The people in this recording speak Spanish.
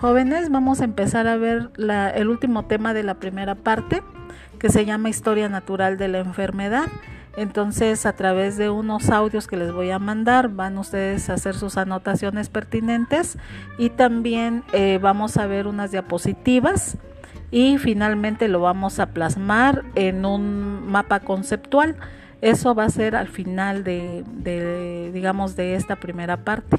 Jóvenes, vamos a empezar a ver el último tema de la primera parte, que se llama Historia Natural de la Enfermedad. Entonces, a través de unos audios que les voy a mandar, van ustedes a hacer sus anotaciones pertinentes y también eh, vamos a ver unas diapositivas y finalmente lo vamos a plasmar en un mapa conceptual. Eso va a ser al final de digamos, de esta primera parte.